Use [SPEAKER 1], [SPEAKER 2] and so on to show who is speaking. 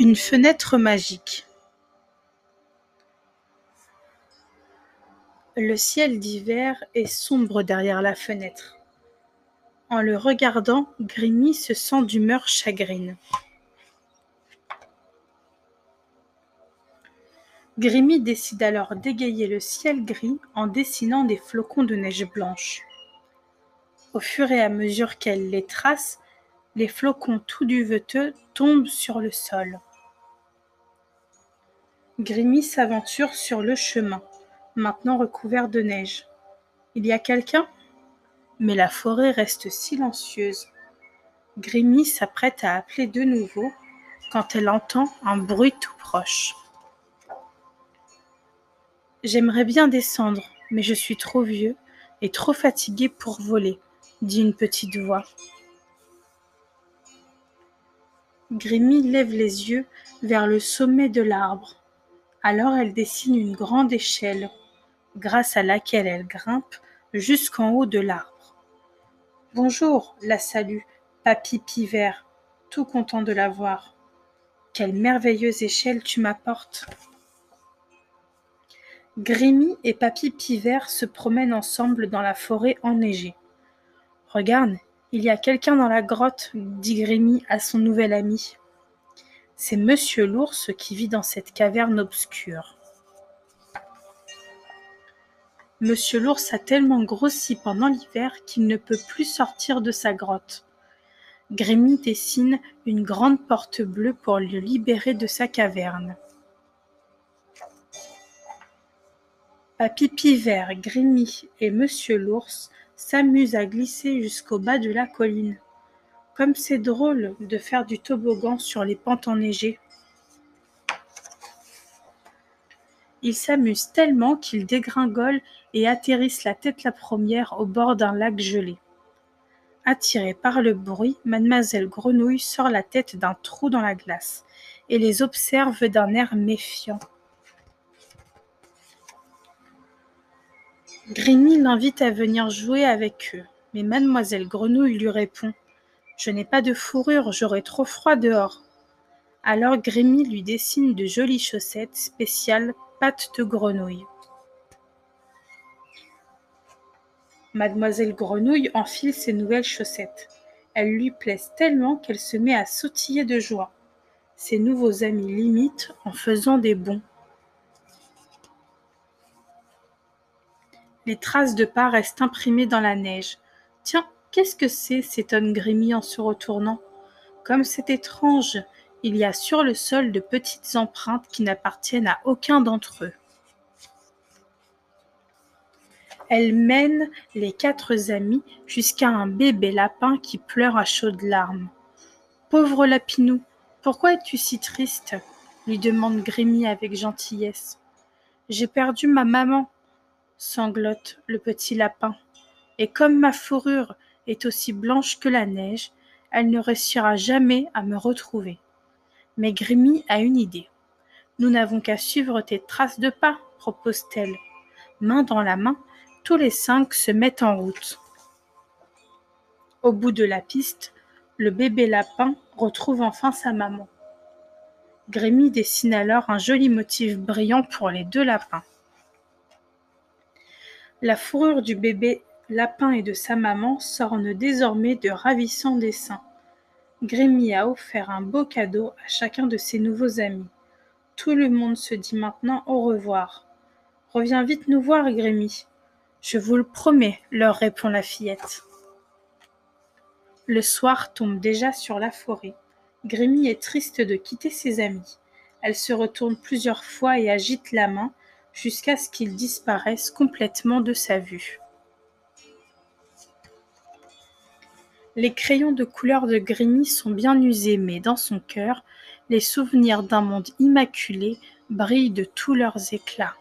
[SPEAKER 1] Une fenêtre magique. Le ciel d'hiver est sombre derrière la fenêtre. En le regardant, Grimmy se sent d'humeur chagrine. Grimmy décide alors d'égayer le ciel gris en dessinant des flocons de neige blanche. Au fur et à mesure qu'elle les trace, les flocons tout duveteux tombent sur le sol. Grimmy s'aventure sur le chemin, maintenant recouvert de neige. Il y a quelqu'un? Mais la forêt reste silencieuse. Grimmy s'apprête à appeler de nouveau quand elle entend un bruit tout proche. J'aimerais bien descendre, mais je suis trop vieux et trop fatigué pour voler, dit une petite voix. Grimmy lève les yeux vers le sommet de l'arbre. Alors elle dessine une grande échelle, grâce à laquelle elle grimpe jusqu'en haut de l'arbre. Bonjour, la salue, Papy Pivert, tout content de la voir. Quelle merveilleuse échelle tu m'apportes. Grimmy et Papy Pivert se promènent ensemble dans la forêt enneigée. Regarde, il y a quelqu'un dans la grotte, dit Grimmy à son nouvel ami. C'est Monsieur l'ours qui vit dans cette caverne obscure. Monsieur l'ours a tellement grossi pendant l'hiver qu'il ne peut plus sortir de sa grotte. Grémy dessine une grande porte bleue pour le libérer de sa caverne. Papy Pivert, Grémy et Monsieur l'ours s'amusent à glisser jusqu'au bas de la colline. Comme c'est drôle de faire du toboggan sur les pentes enneigées. Ils s'amusent tellement qu'ils dégringolent et atterrissent la tête la première au bord d'un lac gelé. Attirée par le bruit, mademoiselle Grenouille sort la tête d'un trou dans la glace et les observe d'un air méfiant. Grimmy l'invite à venir jouer avec eux, mais mademoiselle Grenouille lui répond je n'ai pas de fourrure, j'aurais trop froid dehors. Alors Grémy lui dessine de jolies chaussettes spéciales pattes de grenouille. Mademoiselle Grenouille enfile ses nouvelles chaussettes. Elles lui plaisent tellement qu'elle se met à sautiller de joie. Ses nouveaux amis l'imitent en faisant des bonds. Les traces de pas restent imprimées dans la neige. Tiens, Qu'est-ce que c'est s'étonne Grémy en se retournant. Comme c'est étrange, il y a sur le sol de petites empreintes qui n'appartiennent à aucun d'entre eux. Elle mène les quatre amis jusqu'à un bébé lapin qui pleure à chaudes larmes. Pauvre Lapinou, pourquoi es-tu si triste? lui demande Grémy avec gentillesse. J'ai perdu ma maman, sanglote le petit lapin. Et comme ma fourrure est aussi blanche que la neige, elle ne réussira jamais à me retrouver. Mais Grimmy a une idée. Nous n'avons qu'à suivre tes traces de pas, propose-t-elle. Main dans la main, tous les cinq se mettent en route. Au bout de la piste, le bébé lapin retrouve enfin sa maman. Grémy dessine alors un joli motif brillant pour les deux lapins. La fourrure du bébé Lapin et de sa maman s'ornent désormais de ravissants dessins. Grémy a offert un beau cadeau à chacun de ses nouveaux amis. Tout le monde se dit maintenant au revoir. Reviens vite nous voir, Grémy. Je vous le promets, leur répond la fillette. Le soir tombe déjà sur la forêt. Grémy est triste de quitter ses amis. Elle se retourne plusieurs fois et agite la main jusqu'à ce qu'ils disparaissent complètement de sa vue. Les crayons de couleur de Grimmy sont bien usés, mais dans son cœur, les souvenirs d'un monde immaculé brillent de tous leurs éclats.